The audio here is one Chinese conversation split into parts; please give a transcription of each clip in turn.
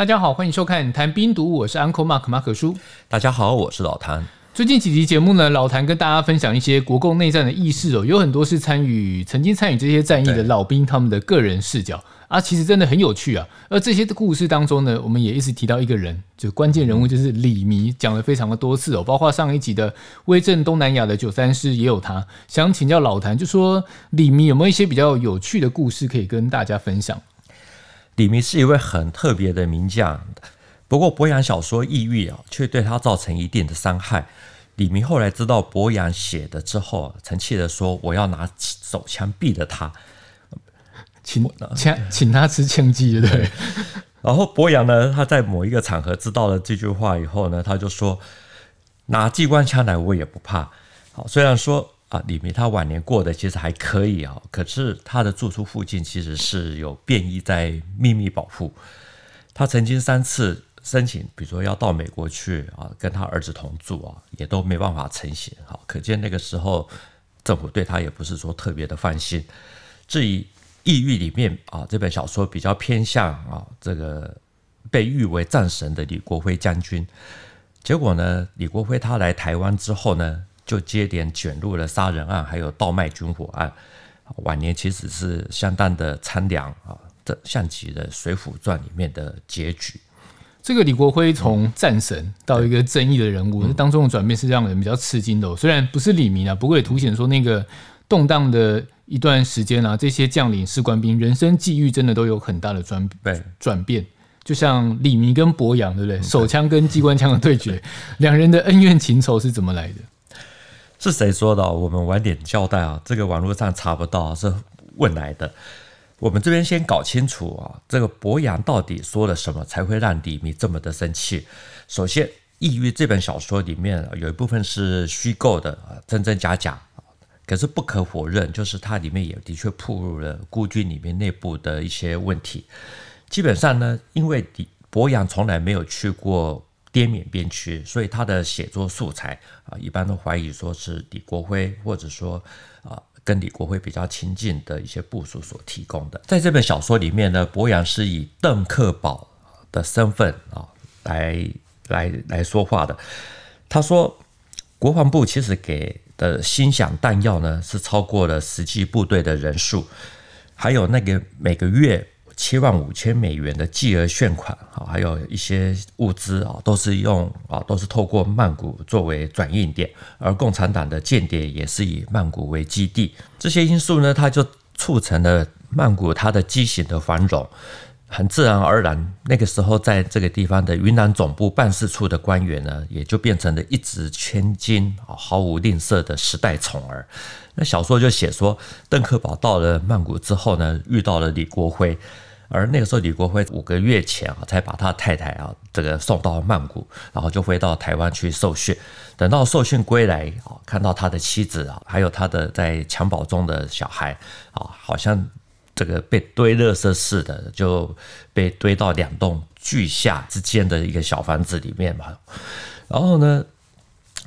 大家好，欢迎收看《谈冰毒》，我是 Uncle Mark 马可叔。大家好，我是老谭。最近几集节目呢，老谭跟大家分享一些国共内战的轶事哦，有很多是参与、曾经参与这些战役的老兵他们的个人视角啊，其实真的很有趣啊。而这些故事当中呢，我们也一直提到一个人，就关键人物就是李弥，讲了非常的多次哦，包括上一集的威震东南亚的九三师也有他。想请教老谭，就说李弥有没有一些比较有趣的故事可以跟大家分享？李明是一位很特别的名将，不过博洋小说抑郁啊，却对他造成一定的伤害。李明后来知道博洋写的之后，曾气的说：“我要拿手枪毙了他，请请请他吃枪剂，对不对？”然后博洋呢，他在某一个场合知道了这句话以后呢，他就说：“拿机关枪来，我也不怕。”好，虽然说。啊，李弥他晚年过得其实还可以啊，可是他的住处附近其实是有便衣在秘密保护。他曾经三次申请，比如说要到美国去啊，跟他儿子同住啊，也都没办法成行。好，可见那个时候政府对他也不是说特别的放心。至于《抑郁》里面啊，这本小说比较偏向啊，这个被誉为战神的李国辉将军。结果呢，李国辉他来台湾之后呢，就接连卷入了杀人案，还有倒卖军火案，晚年其实是相当的苍凉啊，这像极了《水浒传》里面的结局。这个李国辉从战神到一个争议的人物，嗯、当中的转变是让人比较吃惊的、哦。虽然不是李明啊，不过也凸显说那个动荡的一段时间啊，这些将领、士官兵人生际遇真的都有很大的转转变。就像李明跟博洋，对不对？手枪跟机关枪的对决，两人的恩怨情仇是怎么来的？是谁说的？我们晚点交代啊，这个网络上查不到，是问来的。我们这边先搞清楚啊，这个博洋到底说了什么，才会让李弥这么的生气？首先，《抑郁》这本小说里面有一部分是虚构的，真真假假。可是不可否认，就是它里面也的确暴露了孤军里面内部的一些问题。基本上呢，因为博洋从来没有去过。滇缅边区，所以他的写作素材啊，一般都怀疑说是李国辉，或者说啊，跟李国辉比较亲近的一些部属所提供的。在这本小说里面呢，伯阳是以邓克宝的身份啊来来来说话的。他说，国防部其实给的薪饷弹药呢，是超过了实际部队的人数，还有那个每个月。七万五千美元的巨额賫款啊，还有一些物资啊，都是用啊，都是透过曼谷作为转运点，而共产党的间谍也是以曼谷为基地。这些因素呢，它就促成了曼谷它的畸形的繁荣，很自然而然，那个时候在这个地方的云南总部办事处的官员呢，也就变成了一掷千金啊，毫无吝啬的时代宠儿。那小说就写说，邓克宝到了曼谷之后呢，遇到了李国辉。而那个时候，李国辉五个月前啊，才把他太太啊这个送到曼谷，然后就回到台湾去受训。等到受训归来啊，看到他的妻子啊，还有他的在襁褓中的小孩啊，好像这个被堆垃圾似的，就被堆到两栋巨厦之间的一个小房子里面嘛。然后呢，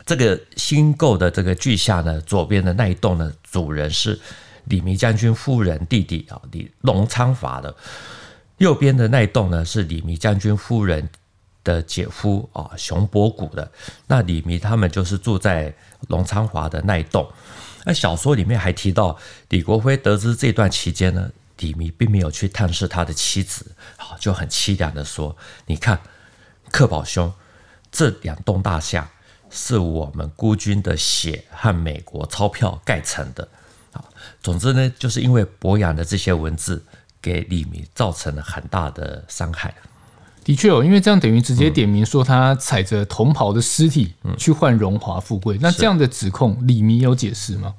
这个新购的这个巨厦呢，左边的那一栋呢，主人是。李弥将军夫人弟弟啊，李隆昌法的右边的那一栋呢，是李弥将军夫人的姐夫啊，熊伯古的。那李弥他们就是住在隆昌华的那一栋。那小说里面还提到，李国辉得知这段期间呢，李弥并没有去探视他的妻子，啊，就很凄凉的说：“你看，克保兄，这两栋大厦是我们孤军的血和美国钞票盖成的。”总之呢，就是因为博雅的这些文字，给李弥造成了很大的伤害。的确哦，因为这样等于直接点名说他踩着同袍的尸体去换荣华富贵。那这样的指控，李弥有解释吗？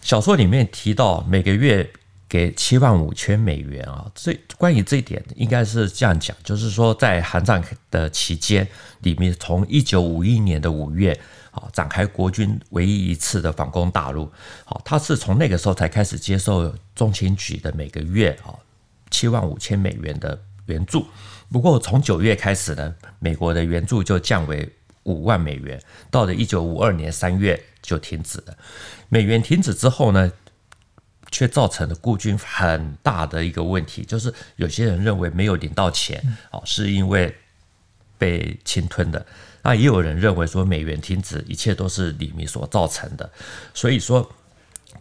小说里面提到每个月给七万五千美元啊，这关于这一点应该是这样讲，就是说在韩战的期间，李弥从一九五一年的五月。好，展开国军唯一一次的反攻大陆。好，他是从那个时候才开始接受中情局的每个月啊七万五千美元的援助。不过从九月开始呢，美国的援助就降为五万美元。到了一九五二年三月就停止了。美元停止之后呢，却造成了孤军很大的一个问题，就是有些人认为没有领到钱，哦，是因为被侵吞的。那也有人认为说美元停止，一切都是李弥所造成的。所以说，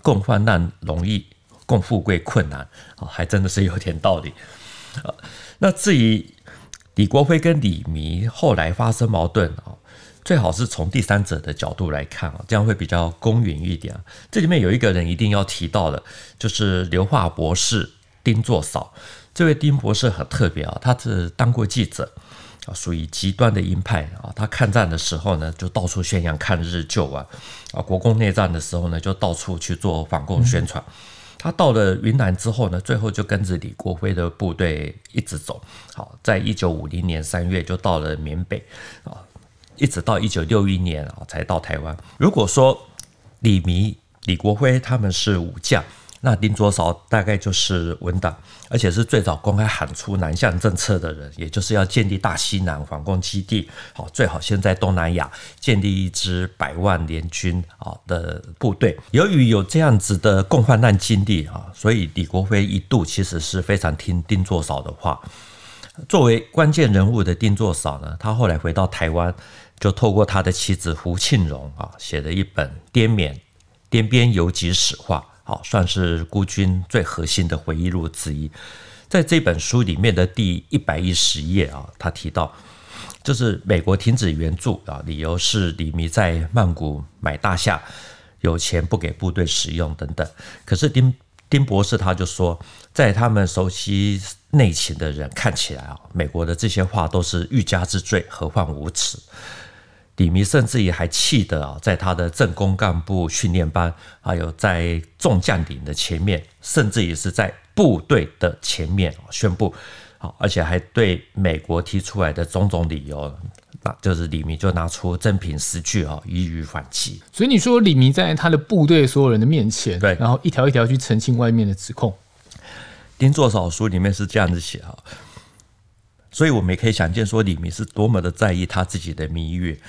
共患难容易，共富贵困难，啊，还真的是有点道理。那至于李国辉跟李弥后来发生矛盾啊。最好是从第三者的角度来看啊，这样会比较公允一点。这里面有一个人一定要提到的，就是刘化博士丁作嫂。这位丁博士很特别啊，他是当过记者啊，属于极端的鹰派啊。他抗战的时候呢，就到处宣扬抗日救亡啊；国共内战的时候呢，就到处去做反共宣传。他到了云南之后呢，最后就跟着李国辉的部队一直走。好，在一九五零年三月就到了缅北啊。一直到一九六一年啊，才到台湾。如果说李弥、李国辉他们是武将，那丁作扫大概就是文党，而且是最早公开喊出南向政策的人，也就是要建立大西南反共基地。好，最好先在东南亚建立一支百万联军啊的部队。由于有这样子的共患难经历啊，所以李国辉一度其实是非常听丁作扫的话。作为关键人物的丁作嫂呢，他后来回到台湾。就透过他的妻子胡庆荣啊，写了一本滇缅滇边游击史话，算是孤军最核心的回忆录之一。在这本书里面的第一百一十页啊，他提到，就是美国停止援助啊，理由是李弥在曼谷买大厦，有钱不给部队使用等等。可是丁丁博士他就说，在他们熟悉内情的人看起来啊，美国的这些话都是欲加之罪，何患无辞。李弥甚至于还气得啊，在他的政工干部训练班，还有在众将领的前面，甚至也是在部队的前面宣布，好，而且还对美国提出来的种种理由，那就是李明就拿出真凭实据啊，予以反击。所以你说李弥在他的部队所有人的面前，对，然后一条一条去澄清外面的指控。丁作手书里面是这样子写啊。所以我们也可以想见，说李弥是多么的在意他自己的名誉。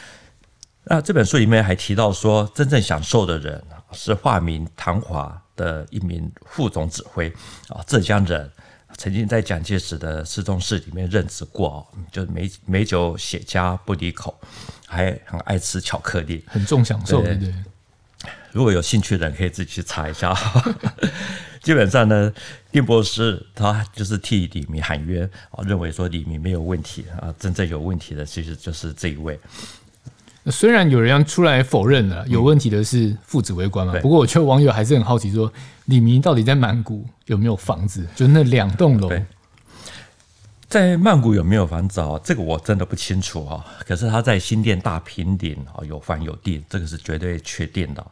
那这本书里面还提到说，真正享受的人是化名唐华的一名副总指挥啊，浙江人，曾经在蒋介石的侍中室里面任职过，就是美美酒雪茄不离口，还很爱吃巧克力，很重享受，对，对对。如果有兴趣的人，可以自己去查一下。基本上呢，丁博士他就是替李明喊冤啊，认为说李明没有问题啊，真正有问题的其实就是这一位。虽然有人要出来否认了有问题的是父子为官嘛，不过我觉得网友还是很好奇，说李明到底在曼谷有没有房子？就那两栋楼，在曼谷有没有房子啊？这个我真的不清楚啊。可是他在新店大平顶啊有房有地，这个是绝对确定的。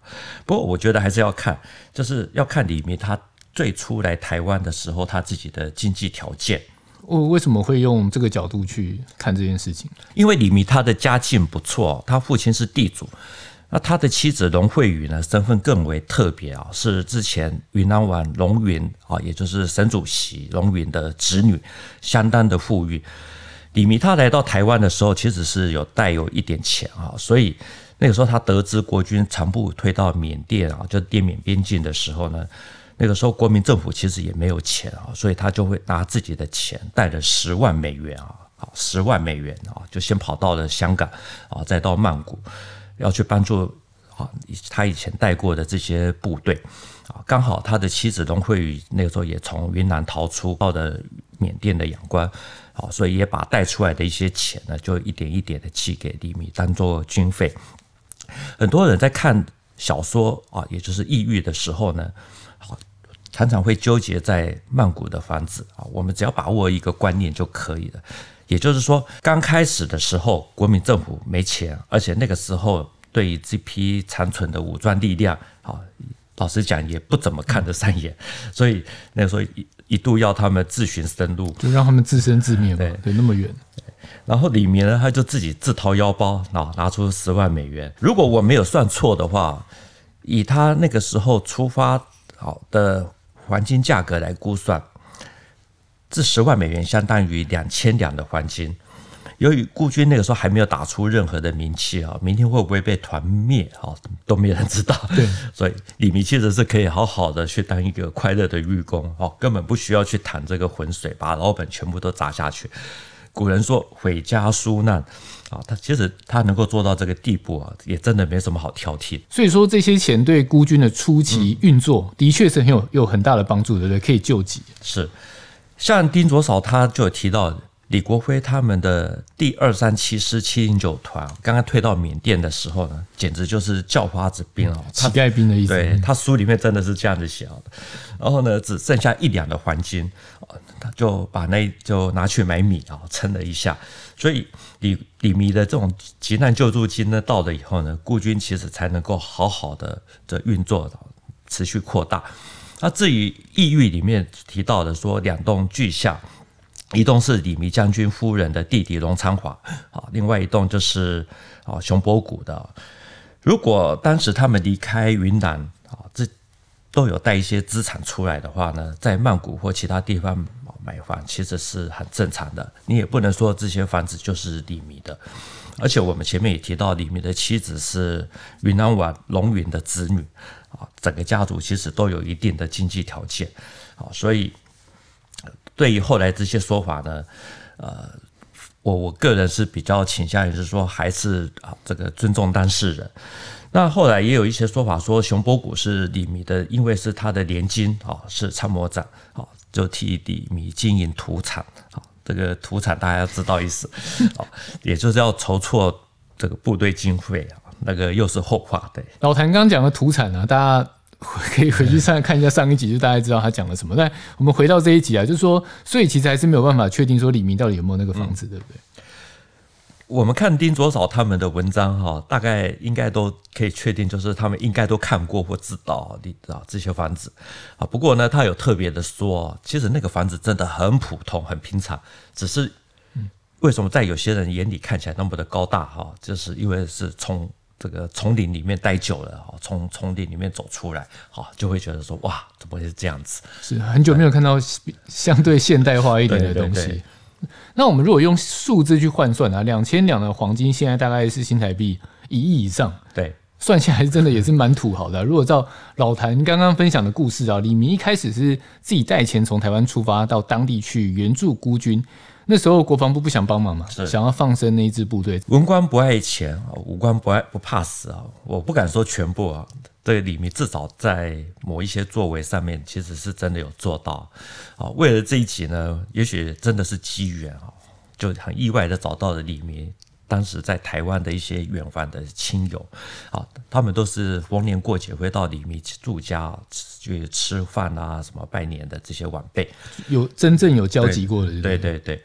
不过我觉得还是要看，就是要看李明他。最初来台湾的时候，他自己的经济条件，我为什么会用这个角度去看这件事情？因为李弥他的家境不错，他父亲是地主，那他的妻子龙惠宇呢，身份更为特别啊，是之前云南王龙云啊，也就是省主席龙云的侄女，相当的富裕。李弥他来到台湾的时候，其实是有带有一点钱啊，所以那个时候他得知国军全部退到缅甸啊，就滇缅边境的时候呢。那个时候，国民政府其实也没有钱啊，所以他就会拿自己的钱，带了十万美元啊，好，十万美元啊，就先跑到了香港啊，再到曼谷，要去帮助啊他以前带过的这些部队啊。刚好他的妻子龙惠宇那个时候也从云南逃出，到了缅甸的仰光，啊，所以也把带出来的一些钱呢，就一点一点的寄给李米当做军费。很多人在看小说啊，也就是异域的时候呢。常常会纠结在曼谷的房子啊，我们只要把握一个观念就可以了。也就是说，刚开始的时候，国民政府没钱，而且那个时候对于这批残存的武装力量啊，老实讲也不怎么看得上眼，所以那个时候一一度要他们自寻生路，就让他们自生自灭嘛。对，那么远。然后里面呢，他就自己自掏腰包啊，拿出十万美元。如果我没有算错的话，以他那个时候出发好的。黄金价格来估算，这十万美元相当于两千两的黄金，由于顾军那个时候还没有打出任何的名气啊，明天会不会被团灭啊，都没人知道。对，所以李明其实是可以好好的去当一个快乐的狱工哦，根本不需要去淌这个浑水，把老本全部都砸下去。古人说毁家纾难啊，他其实他能够做到这个地步啊，也真的没什么好挑剔。所以说这些钱对孤军的初期运作、嗯、的确是很有有很大的帮助，对不对？可以救急。是，像丁卓韶他就有提到李国辉他们的第二三七师七零九团，刚刚退到缅甸的时候呢，简直就是叫花子兵哦，乞丐兵的意思。对，他书里面真的是这样子写的。然后呢，只剩下一两的黄金。他就把那就拿去买米啊，称了一下。所以李李弥的这种急难救助金呢，到了以后呢，顾军其实才能够好好的的运作，持续扩大。那至于异域里面提到的说，两栋巨像，一栋是李弥将军夫人的弟弟龙昌华，啊，另外一栋就是啊熊伯古的。如果当时他们离开云南，都有带一些资产出来的话呢，在曼谷或其他地方。买房其实是很正常的，你也不能说这些房子就是李弥的，而且我们前面也提到，李弥的妻子是云南王龙云的子女啊，整个家族其实都有一定的经济条件啊，所以对于后来这些说法呢，呃，我我个人是比较倾向于是说，还是啊这个尊重当事人。那后来也有一些说法说，熊波谷是李弥的，因为是他的连襟啊，是参谋长啊。就替李弥经营土产，啊，这个土产大家要知道意思，好，也就是要筹措这个部队经费啊，那个又是后话。对，老谭刚刚讲的土产啊，大家可以回去上看一下上一集，就大家知道他讲了什么。但我们回到这一集啊，就是说，所以其实还是没有办法确定说李明到底有没有那个房子，对不对？我们看丁卓韶他们的文章哈，大概应该都可以确定，就是他们应该都看过或知道你知道这些房子啊。不过呢，他有特别的说，其实那个房子真的很普通、很平常，只是为什么在有些人眼里看起来那么的高大哈，就是因为是从这个丛林里面待久了，从丛林里面走出来，哈，就会觉得说哇，怎么会是这样子？是很久没有看到相对现代化一点的东西。那我们如果用数字去换算啊，两千两的黄金现在大概是新台币一亿以上，对，算下来真的也是蛮土豪的啊。如果照老谭刚刚分享的故事啊，李明一开始是自己带钱从台湾出发到当地去援助孤军，那时候国防部不想帮忙嘛，想要放生那一支部队。文官不爱钱，武官不爱不怕死啊，我不敢说全部啊。对李明至少在某一些作为上面，其实是真的有做到啊。为了这一集呢，也许真的是机缘啊，就很意外的找到了李明当时在台湾的一些远方的亲友啊，他们都是逢年过节会到李明住家去吃饭啊，什么拜年的这些晚辈，有真正有交集过的，对对对。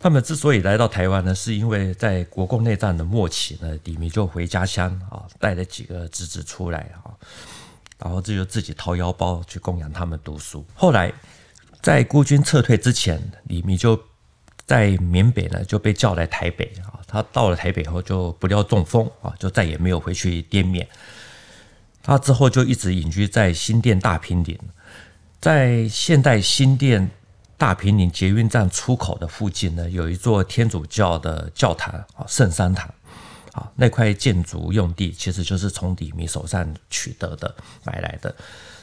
他们之所以来到台湾呢，是因为在国共内战的末期呢，李弥就回家乡啊，带了几个侄子出来啊，然后这就自己掏腰包去供养他们读书。后来在孤军撤退之前，李弥就在缅北呢就被叫来台北啊。他到了台北后就不料中风啊，就再也没有回去滇缅。他之后就一直隐居在新店大坪林，在现代新店。大平林捷运站出口的附近呢，有一座天主教的教堂啊，圣山堂啊，那块建筑用地其实就是从李弥手上取得的，买来的。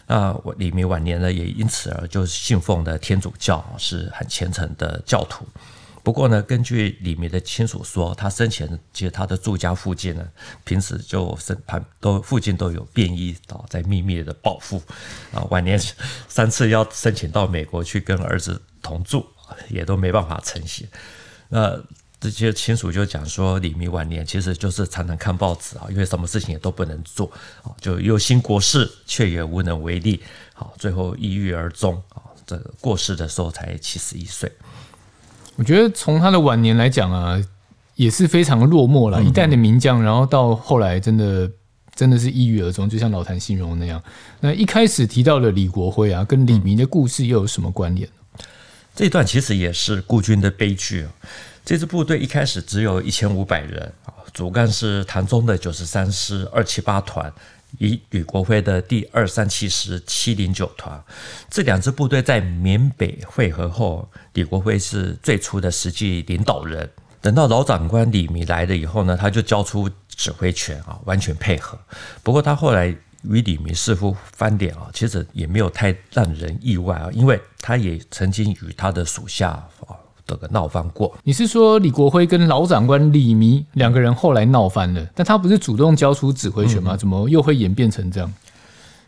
那李弥晚年呢，也因此而就信奉的天主教，是很虔诚的教徒。不过呢，根据李弥的亲属说，他生前其实他的住家附近呢，平时就是旁都附近都有便衣啊，在秘密的报复啊。晚年三次要申请到美国去跟儿子同住，也都没办法成行。那这些亲属就讲说，李弥晚年其实就是常常看报纸啊，因为什么事情也都不能做啊，就忧心国事，却也无能为力。好，最后抑郁而终啊，这个过世的时候才七十一岁。我觉得从他的晚年来讲啊，也是非常落寞了。一代的名将，然后到后来真的真的是抑郁而终，就像老谭形容那样。那一开始提到了李国辉啊，跟李明的故事又有什么关联？这一段其实也是孤军的悲剧啊。这支部队一开始只有一千五百人啊，主干是唐中的九十三师二七八团。以李国辉的第二三七师七零九团，这两支部队在缅北会合后，李国辉是最初的实际领导人，等到老长官李弥来了以后呢，他就交出指挥权啊，完全配合。不过他后来与李弥似乎翻脸啊，其实也没有太让人意外啊，因为他也曾经与他的属下啊这个闹翻过。你是说李国辉跟老长官李弥两个人后来闹翻了？但他不是主动交出指挥权吗？怎么又会演变成这样？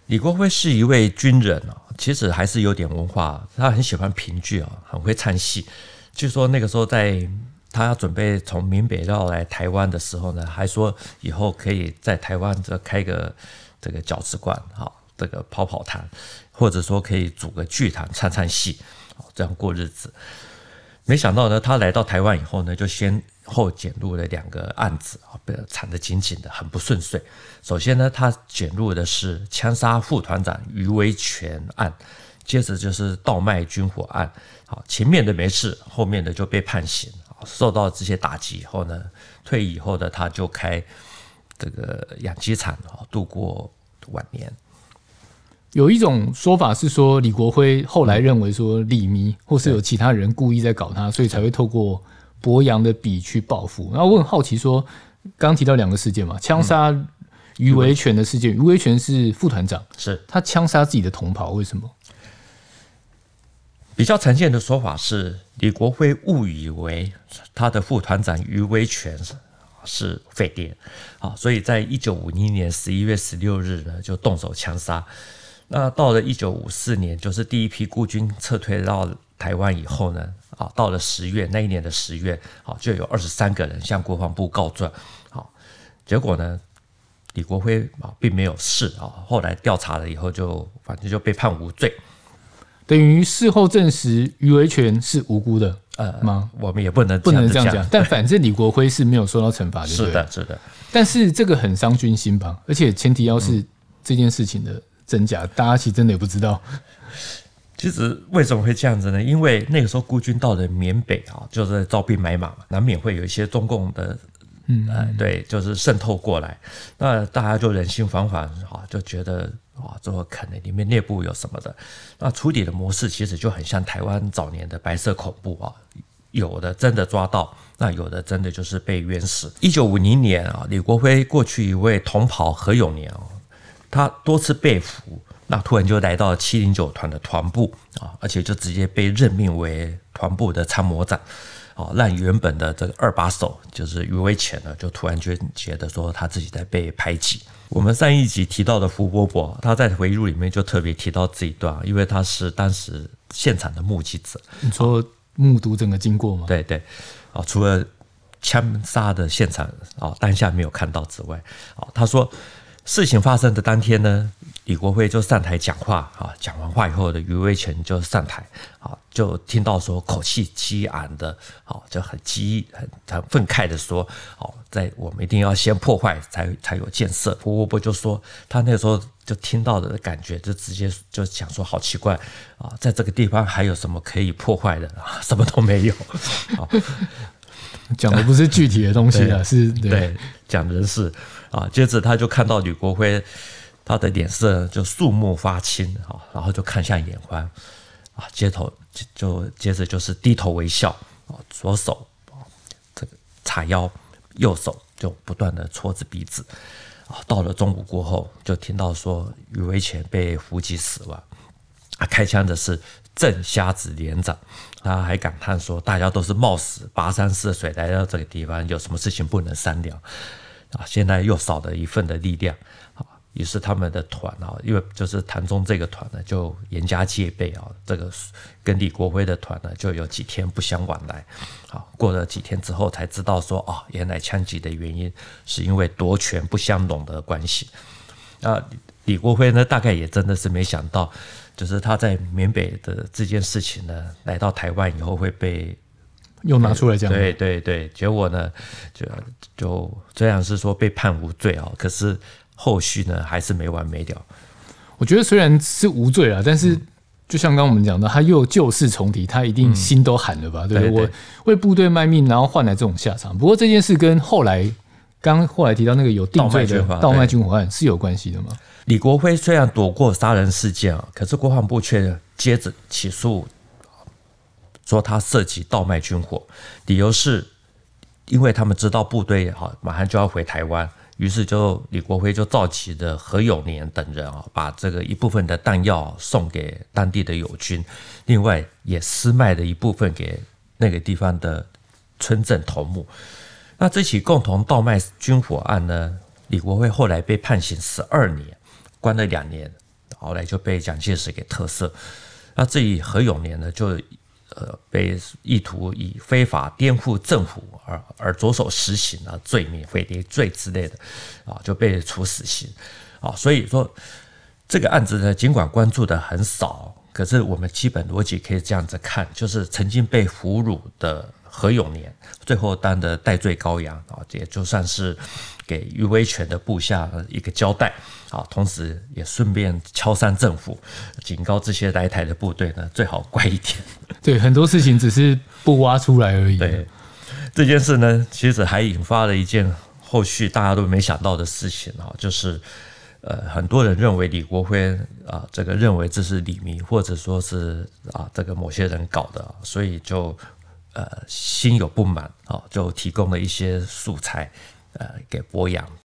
李国辉是一位军人啊，其实还是有点文化，他很喜欢评剧啊，很会唱戏。据说那个时候在他要准备从闽北绕来台湾的时候呢，还说以后可以在台湾这开个这个饺子馆啊，这个跑跑摊，或者说可以组个剧团唱唱戏，这样过日子。没想到呢，他来到台湾以后呢，就先后卷入了两个案子啊，被缠得紧紧的，很不顺遂。首先呢，他卷入的是枪杀副团长余维权案，接着就是盗卖军火案。好，前面的没事，后面的就被判刑。受到这些打击以后呢，退役以后的他就开这个养鸡场啊，度过晚年。有一种说法是说，李国辉后来认为说李弥或是有其他人故意在搞他，所以才会透过。博洋的笔去报复，然后我很好奇，说刚提到两个事件嘛，枪杀余维权的事件，余维权是副团长，是他枪杀自己的同袍，为什么？比较常见的说法是，李国辉误以为他的副团长余维权是匪谍，啊，所以在一九五一年十一月十六日呢，就动手枪杀。那到了一九五四年，就是第一批孤军撤退到台湾以后呢，啊，到了十月那一年的十月，啊，就有二十三个人向国防部告状，好，结果呢，李国辉啊并没有事啊，后来调查了以后就反正就被判无罪，等于事后证实余维权是无辜的，呃吗？我们也不能不能这样讲，但反正李国辉是没有受到惩罚的，是的，是的，但是这个很伤军心吧？而且前提要是这件事情的真假，大家其实真的也不知道。其实为什么会这样子呢？因为那个时候孤军到了缅北啊，就是在招兵买马嘛，难免会有一些中共的，嗯，呃，对，就是渗透过来。那大家就人心惶惶啊，就觉得啊，这可能里面内部有什么的。那处理的模式其实就很像台湾早年的白色恐怖啊，有的真的抓到，那有的真的就是被冤死。一九五零年啊，李国辉过去一位同袍何永年啊，他多次被俘。那突然就来到七零九团的团部啊，而且就直接被任命为团部的参谋长，啊，让原本的这个二把手就是余威潜呢，就突然就觉得说他自己在被排挤。我们上一集提到的胡伯伯，他在回忆录里面就特别提到这一段，因为他是当时现场的目击者。你说目睹整个经过吗？对对，啊，除了枪杀的现场啊，当下没有看到之外，啊，他说事情发生的当天呢。李国辉就上台讲话啊，讲完话以后的余威权就上台啊，就听到说口气激昂的，啊，就很激很很愤慨的说，哦，在我们一定要先破坏才才有建设。胡伯伯就说他那时候就听到的感觉，就直接就想说好奇怪啊，在这个地方还有什么可以破坏的啊？什么都没有。讲的不是具体的东西啊，是对讲人事啊。接着他就看到吕国辉。他的脸色就肃穆发青啊，然后就看向眼欢啊，接头就接着就是低头微笑啊，左手啊这个叉腰，右手就不断的搓着鼻子啊。到了中午过后，就听到说余维权被伏击死亡啊，开枪的是郑瞎子连长，他还感叹说：“大家都是冒死跋山涉水来到这个地方，有什么事情不能商量啊？现在又少了一份的力量。”于是他们的团啊，因为就是谭忠这个团呢，就严加戒备啊。这个跟李国辉的团呢，就有几天不相往来。好，过了几天之后，才知道说啊，原来枪击的原因是因为夺权不相容的关系。啊，李国辉呢，大概也真的是没想到，就是他在缅北的这件事情呢，来到台湾以后会被又拿出来讲。对对对，结果呢，就就虽然是说被判无罪啊，可是。后续呢，还是没完没了。我觉得虽然是无罪啊，但是就像刚刚我们讲的，他又旧事重提，他一定心都寒了吧？嗯、对，对，对，我为部队卖命，然后换来这种下场。不过这件事跟后来刚后来提到那个有定罪的倒卖军火案是有关系的吗？李国辉虽然躲过杀人事件啊，可是国防部却接着起诉，说他涉及倒卖军火，理由是因为他们知道部队哈马上就要回台湾，于是就李国辉就召集的何永年等人啊，把这个一部分的弹药送给当地的友军，另外也私卖了一部分给那个地方的村镇头目。那这起共同倒卖军火案呢，李国辉后来被判刑十二年，关了两年，后来就被蒋介石给特赦。那这一何永年呢，就。呃，被意图以非法颠覆政府而而着手实行了罪名，匪谍罪之类的，啊，就被处死刑，啊，所以说这个案子呢，尽管关注的很少，可是我们基本逻辑可以这样子看，就是曾经被俘虏的何永年，最后当的代罪羔羊啊，也就算是给余威权的部下一个交代。啊，同时也顺便敲山政府，警告这些来台的部队呢，最好乖一点。对，很多事情只是不挖出来而已。对，这件事呢，其实还引发了一件后续大家都没想到的事情啊，就是呃，很多人认为李国辉啊，这个认为这是李弥或者说是啊，这个某些人搞的，所以就呃心有不满啊，就提供了一些素材呃给博洋。